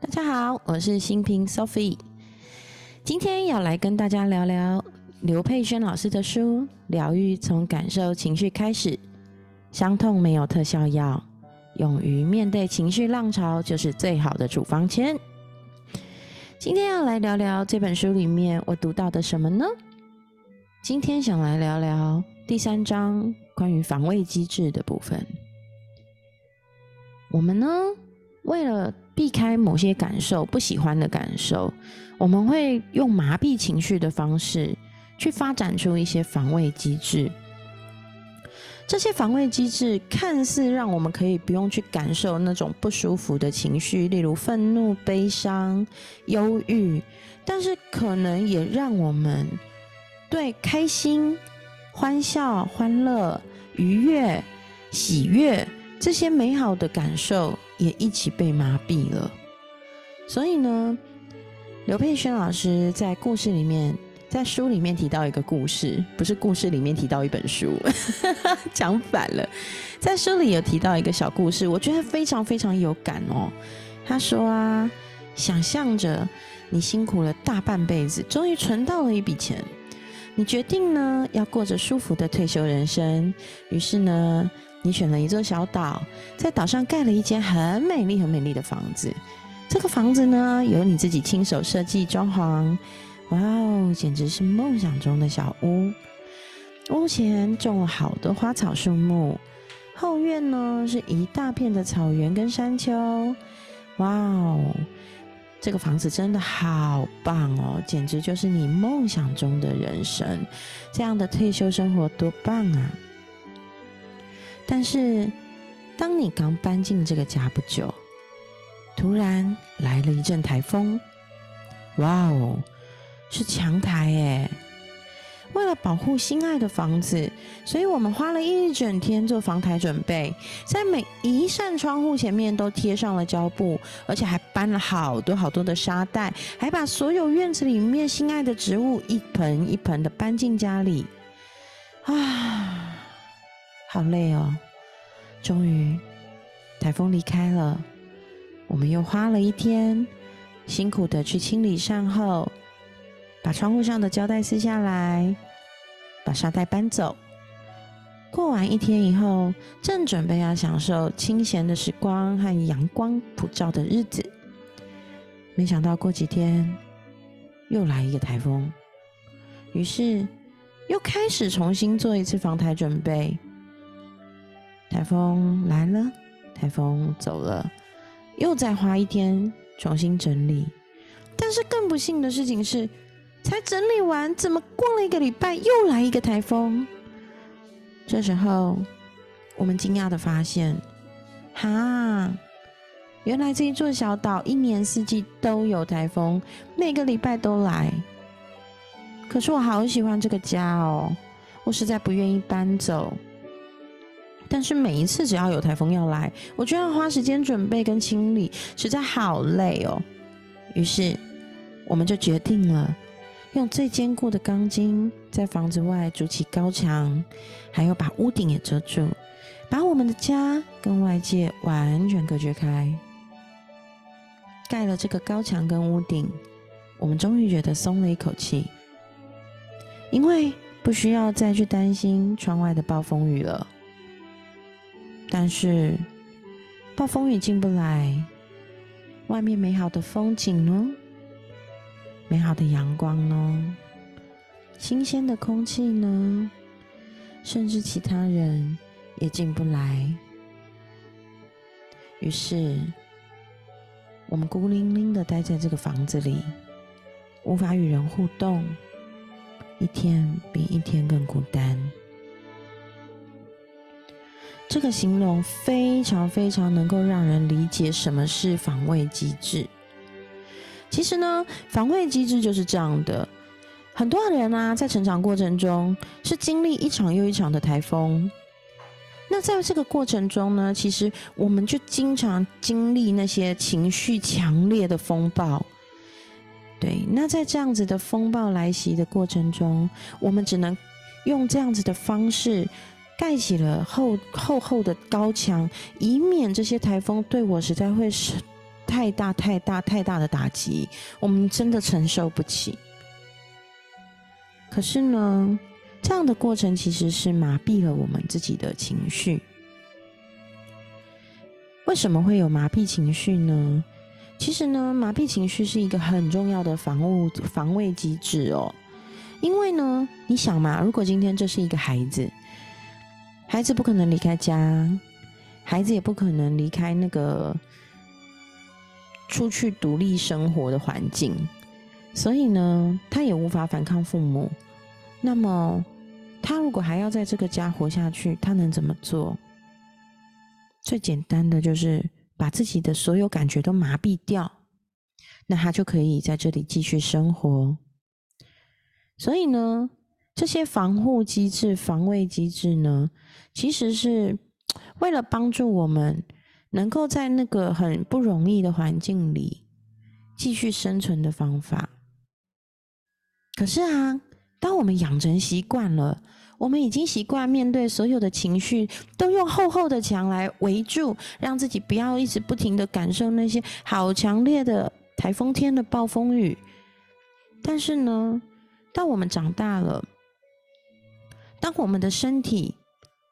大家好，我是新平 Sophie，今天要来跟大家聊聊刘佩轩老师的书《疗愈从感受情绪开始》，伤痛没有特效药，勇于面对情绪浪潮就是最好的处方签。今天要来聊聊这本书里面我读到的什么呢？今天想来聊聊第三章关于防卫机制的部分。我们呢，为了避开某些感受，不喜欢的感受，我们会用麻痹情绪的方式去发展出一些防卫机制。这些防卫机制看似让我们可以不用去感受那种不舒服的情绪，例如愤怒、悲伤、忧郁，但是可能也让我们对开心、欢笑、欢乐、愉悦、喜悦这些美好的感受也一起被麻痹了。所以呢，刘佩轩老师在故事里面。在书里面提到一个故事，不是故事里面提到一本书，讲反了。在书里有提到一个小故事，我觉得非常非常有感哦。他说啊，想象着你辛苦了大半辈子，终于存到了一笔钱，你决定呢要过着舒服的退休人生。于是呢，你选了一座小岛，在岛上盖了一间很美丽很美丽的房子。这个房子呢，由你自己亲手设计装潢。哇哦，简直是梦想中的小屋！屋前种了好多花草树木，后院呢是一大片的草原跟山丘。哇哦，这个房子真的好棒哦，简直就是你梦想中的人生！这样的退休生活多棒啊！但是，当你刚搬进这个家不久，突然来了一阵台风。哇哦！是强台诶。为了保护心爱的房子，所以我们花了一整天做防台准备，在每一扇窗户前面都贴上了胶布，而且还搬了好多好多的沙袋，还把所有院子里面心爱的植物一盆一盆的搬进家里。啊，好累哦！终于，台风离开了，我们又花了一天，辛苦的去清理善后。把窗户上的胶带撕下来，把沙袋搬走。过完一天以后，正准备要享受清闲的时光和阳光普照的日子，没想到过几天又来一个台风，于是又开始重新做一次防台准备。台风来了，台风走了，又再花一天重新整理。但是更不幸的事情是。才整理完，怎么过了一个礼拜又来一个台风？这时候，我们惊讶的发现，哈，原来这一座小岛一年四季都有台风，每个礼拜都来。可是我好喜欢这个家哦，我实在不愿意搬走。但是每一次只要有台风要来，我就要花时间准备跟清理，实在好累哦。于是，我们就决定了。用最坚固的钢筋在房子外筑起高墙，还有把屋顶也遮住，把我们的家跟外界完全隔绝开。盖了这个高墙跟屋顶，我们终于觉得松了一口气，因为不需要再去担心窗外的暴风雨了。但是暴风雨进不来，外面美好的风景呢？美好的阳光呢，新鲜的空气呢，甚至其他人也进不来。于是，我们孤零零的待在这个房子里，无法与人互动，一天比一天更孤单。这个形容非常非常能够让人理解什么是防卫机制。其实呢，防卫机制就是这样的。很多人啊，在成长过程中是经历一场又一场的台风。那在这个过程中呢，其实我们就经常经历那些情绪强烈的风暴。对，那在这样子的风暴来袭的过程中，我们只能用这样子的方式盖起了厚厚厚的高墙，以免这些台风对我实在会是。太大太大太大的打击，我们真的承受不起。可是呢，这样的过程其实是麻痹了我们自己的情绪。为什么会有麻痹情绪呢？其实呢，麻痹情绪是一个很重要的防务防卫机制哦。因为呢，你想嘛，如果今天这是一个孩子，孩子不可能离开家，孩子也不可能离开那个出去独立生活的环境，所以呢，他也无法反抗父母。那么，他如果还要在这个家活下去，他能怎么做？最简单的就是把自己的所有感觉都麻痹掉，那他就可以在这里继续生活。所以呢，这些防护机制、防卫机制呢，其实是为了帮助我们能够在那个很不容易的环境里继续生存的方法。可是啊，当我们养成习惯了，我们已经习惯面对所有的情绪，都用厚厚的墙来围住，让自己不要一直不停的感受那些好强烈的台风天的暴风雨。但是呢？当我们长大了，当我们的身体、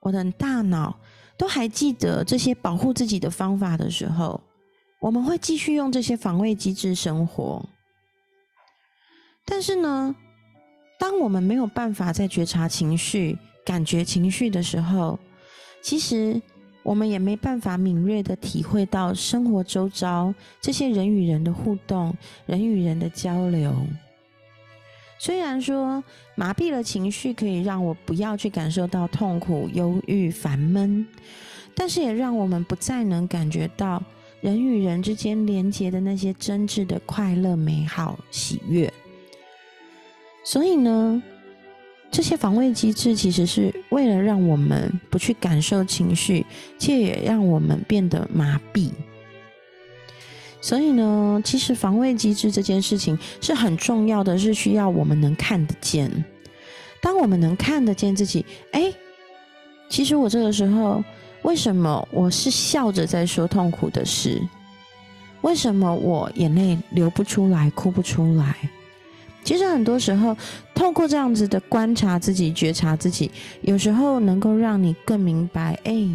我的大脑都还记得这些保护自己的方法的时候，我们会继续用这些防卫机制生活。但是呢，当我们没有办法在觉察情绪、感觉情绪的时候，其实我们也没办法敏锐的体会到生活周遭这些人与人的互动、人与人的交流。虽然说麻痹了情绪可以让我不要去感受到痛苦、忧郁、烦闷，但是也让我们不再能感觉到人与人之间连接的那些真挚的快乐、美好、喜悦。所以呢，这些防卫机制其实是为了让我们不去感受情绪，却也让我们变得麻痹。所以呢，其实防卫机制这件事情是很重要的，是需要我们能看得见。当我们能看得见自己，哎，其实我这个时候为什么我是笑着在说痛苦的事？为什么我眼泪流不出来、哭不出来？其实很多时候，透过这样子的观察自己、觉察自己，有时候能够让你更明白，哎。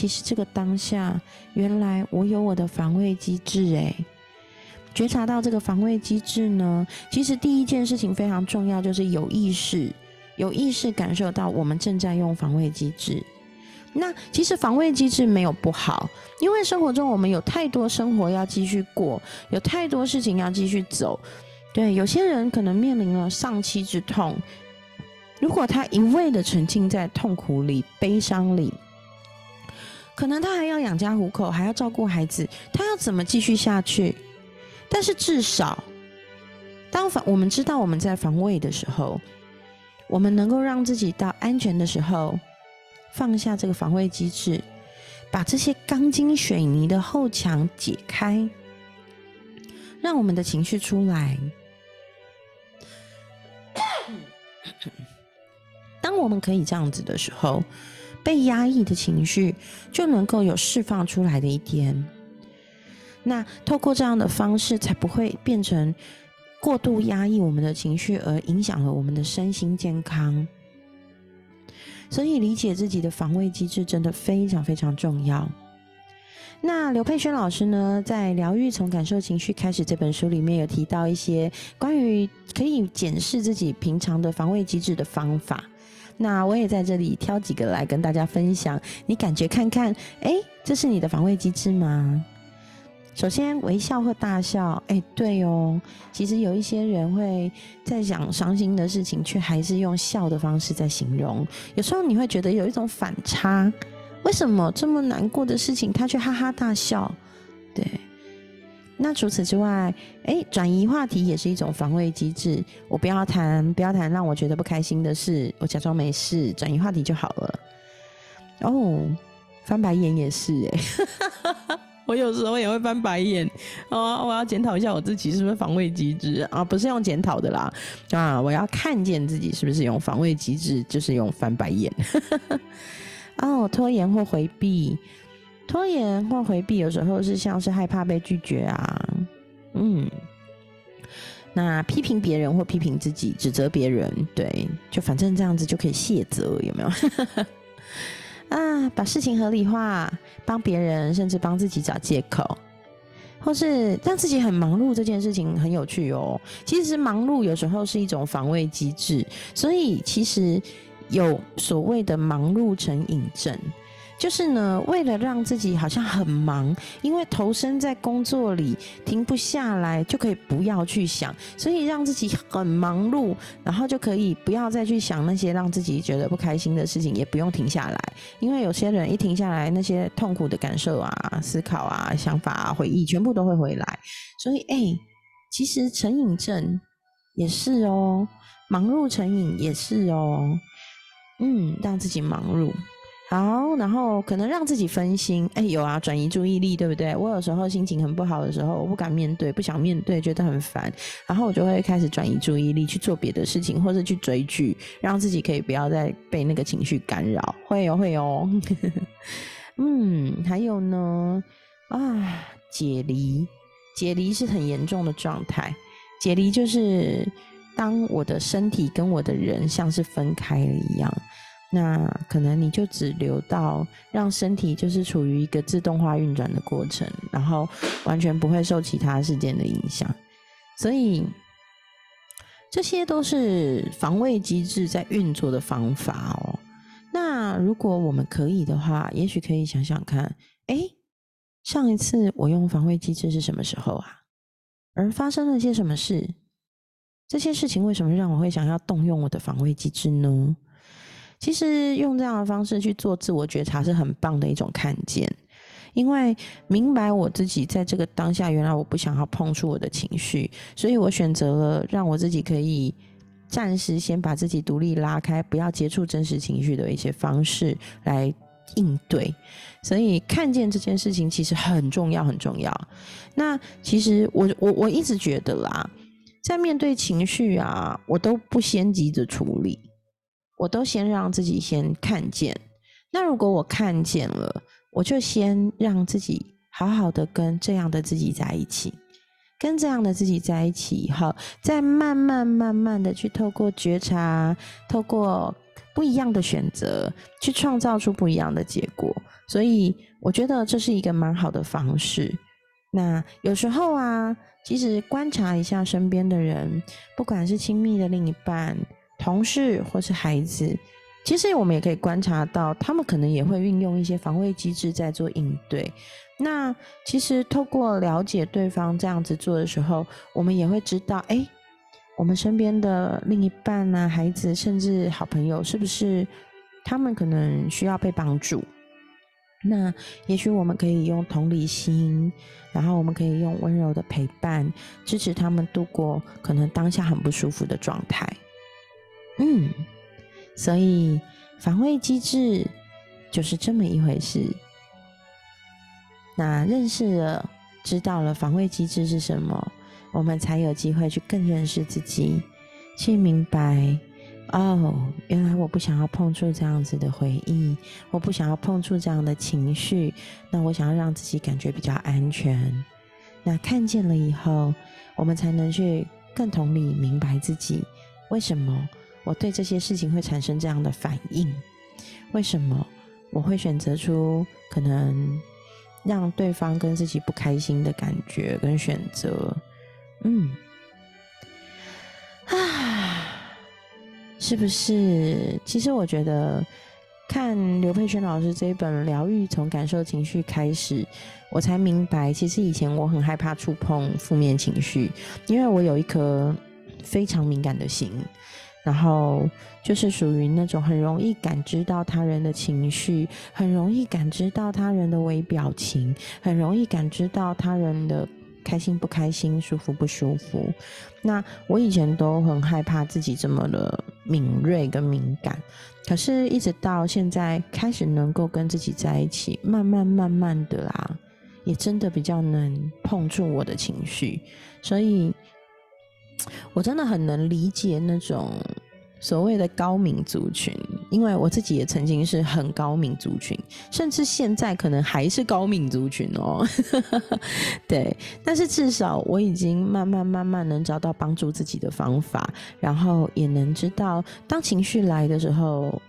其实这个当下，原来我有我的防卫机制诶。觉察到这个防卫机制呢，其实第一件事情非常重要，就是有意识、有意识感受到我们正在用防卫机制。那其实防卫机制没有不好，因为生活中我们有太多生活要继续过，有太多事情要继续走。对，有些人可能面临了丧妻之痛，如果他一味的沉浸在痛苦里、悲伤里。可能他还要养家糊口，还要照顾孩子，他要怎么继续下去？但是至少，当防我们知道我们在防卫的时候，我们能够让自己到安全的时候，放下这个防卫机制，把这些钢筋水泥的后墙解开，让我们的情绪出来。当我们可以这样子的时候。被压抑的情绪就能够有释放出来的一天。那透过这样的方式，才不会变成过度压抑我们的情绪，而影响了我们的身心健康。所以，理解自己的防卫机制真的非常非常重要。那刘佩轩老师呢，在《疗愈从感受情绪开始》这本书里面有提到一些关于可以检视自己平常的防卫机制的方法。那我也在这里挑几个来跟大家分享，你感觉看看，哎，这是你的防卫机制吗？首先，微笑或大笑，哎，对哦，其实有一些人会在讲伤心的事情，却还是用笑的方式在形容，有时候你会觉得有一种反差，为什么这么难过的事情，他却哈哈大笑？对。那除此之外，哎，转移话题也是一种防卫机制。我不要谈，不要谈让我觉得不开心的事，我假装没事，转移话题就好了。哦，翻白眼也是哎，我有时候也会翻白眼啊。我要检讨一下我自己是不是防卫机制啊？不是用检讨的啦啊！我要看见自己是不是用防卫机制，就是用翻白眼。哦，拖延或回避。拖延或回避，有时候是像是害怕被拒绝啊，嗯。那批评别人或批评自己，指责别人，对，就反正这样子就可以卸责，有没有？啊，把事情合理化，帮别人甚至帮自己找借口，或是让自己很忙碌，这件事情很有趣哦。其实忙碌有时候是一种防卫机制，所以其实有所谓的忙碌成瘾症。就是呢，为了让自己好像很忙，因为投身在工作里停不下来，就可以不要去想，所以让自己很忙碌，然后就可以不要再去想那些让自己觉得不开心的事情，也不用停下来。因为有些人一停下来，那些痛苦的感受啊、思考啊、想法啊、回忆，全部都会回来。所以，哎，其实成瘾症也是哦，忙碌成瘾也是哦，嗯，让自己忙碌。好，然后可能让自己分心，哎，有啊，转移注意力，对不对？我有时候心情很不好的时候，我不敢面对，不想面对，觉得很烦，然后我就会开始转移注意力去做别的事情，或者去追剧，让自己可以不要再被那个情绪干扰。会有，会有。嗯，还有呢，啊，解离，解离是很严重的状态。解离就是当我的身体跟我的人像是分开了一样。那可能你就只留到让身体就是处于一个自动化运转的过程，然后完全不会受其他事件的影响，所以这些都是防卫机制在运作的方法哦。那如果我们可以的话，也许可以想想看，哎，上一次我用防卫机制是什么时候啊？而发生了些什么事？这些事情为什么让我会想要动用我的防卫机制呢？其实用这样的方式去做自我觉察是很棒的一种看见，因为明白我自己在这个当下，原来我不想要碰触我的情绪，所以我选择了让我自己可以暂时先把自己独立拉开，不要接触真实情绪的一些方式来应对。所以看见这件事情其实很重要，很重要。那其实我我我一直觉得啦，在面对情绪啊，我都不先急着处理。我都先让自己先看见，那如果我看见了，我就先让自己好好的跟这样的自己在一起，跟这样的自己在一起以后，再慢慢慢慢的去透过觉察，透过不一样的选择，去创造出不一样的结果。所以我觉得这是一个蛮好的方式。那有时候啊，其实观察一下身边的人，不管是亲密的另一半。同事或是孩子，其实我们也可以观察到，他们可能也会运用一些防卫机制在做应对。那其实透过了解对方这样子做的时候，我们也会知道，哎，我们身边的另一半啊、孩子，甚至好朋友，是不是他们可能需要被帮助？那也许我们可以用同理心，然后我们可以用温柔的陪伴，支持他们度过可能当下很不舒服的状态。嗯，所以防卫机制就是这么一回事。那认识了、知道了防卫机制是什么，我们才有机会去更认识自己，去明白哦，原来我不想要碰触这样子的回忆，我不想要碰触这样的情绪，那我想要让自己感觉比较安全。那看见了以后，我们才能去更同理明白自己为什么。我对这些事情会产生这样的反应，为什么我会选择出可能让对方跟自己不开心的感觉跟选择？嗯，啊，是不是？其实我觉得看刘佩轩老师这一本《疗愈从感受情绪开始》，我才明白，其实以前我很害怕触碰负面情绪，因为我有一颗非常敏感的心。然后就是属于那种很容易感知到他人的情绪，很容易感知到他人的微表情，很容易感知到他人的开心不开心、舒服不舒服。那我以前都很害怕自己这么的敏锐跟敏感，可是一直到现在开始能够跟自己在一起，慢慢慢慢的啦，也真的比较能碰触我的情绪，所以。我真的很能理解那种所谓的高敏族群，因为我自己也曾经是很高敏族群，甚至现在可能还是高敏族群哦。对，但是至少我已经慢慢慢慢能找到帮助自己的方法，然后也能知道当情绪来的时候，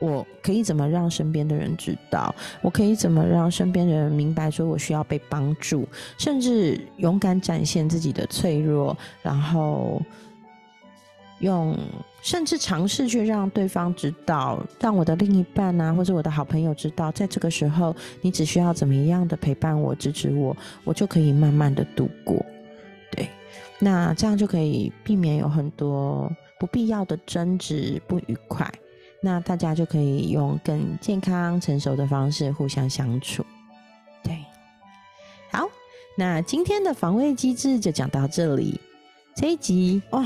我可以怎么让身边的人知道，我可以怎么让身边的人明白，说我需要被帮助，甚至勇敢展现自己的脆弱，然后。用甚至尝试去让对方知道，让我的另一半啊，或者我的好朋友知道，在这个时候，你只需要怎么样的陪伴我、支持我，我就可以慢慢的度过。对，那这样就可以避免有很多不必要的争执、不愉快。那大家就可以用更健康、成熟的方式互相相处。对，好，那今天的防卫机制就讲到这里。这一集哦。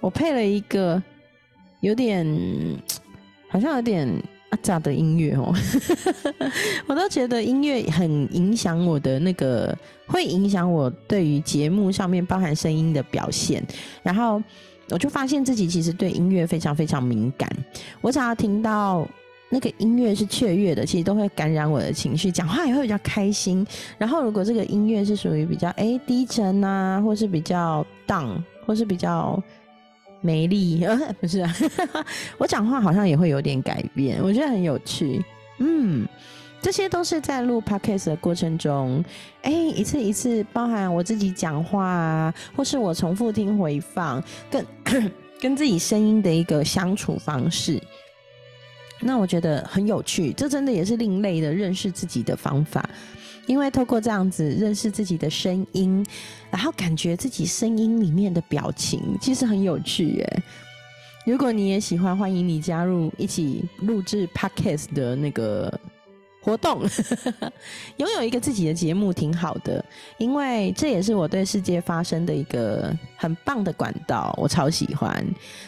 我配了一个有点好像有点阿杂的音乐哦，我都觉得音乐很影响我的那个，会影响我对于节目上面包含声音的表现。然后我就发现自己其实对音乐非常非常敏感，我只要听到那个音乐是雀跃的，其实都会感染我的情绪，讲话也会比较开心。然后如果这个音乐是属于比较哎低沉啊，或是比较 down，或是比较。美丽，不是，我讲话好像也会有点改变，我觉得很有趣。嗯，这些都是在录 podcast 的过程中，哎，一次一次，包含我自己讲话啊，或是我重复听回放，更跟自己声音的一个相处方式。那我觉得很有趣，这真的也是另类的认识自己的方法。因为透过这样子认识自己的声音，然后感觉自己声音里面的表情，其实很有趣耶。如果你也喜欢，欢迎你加入一起录制 podcast 的那个活动。拥有一个自己的节目挺好的，因为这也是我对世界发生的一个很棒的管道，我超喜欢。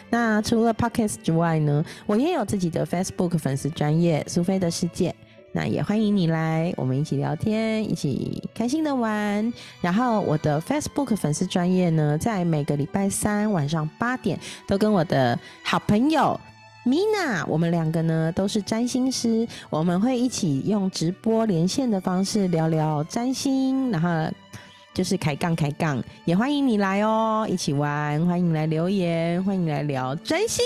那除了 podcast 之外呢，我也有自己的 Facebook 粉丝专业苏菲的世界。那也欢迎你来，我们一起聊天，一起开心的玩。然后我的 Facebook 粉丝专业呢，在每个礼拜三晚上八点，都跟我的好朋友 Mina，我们两个呢都是占星师，我们会一起用直播连线的方式聊聊占星，然后就是开杠开杠，也欢迎你来哦，一起玩，欢迎来留言，欢迎来聊占星。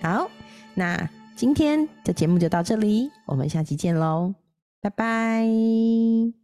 好，那。今天的节目就到这里，我们下期见喽，拜拜。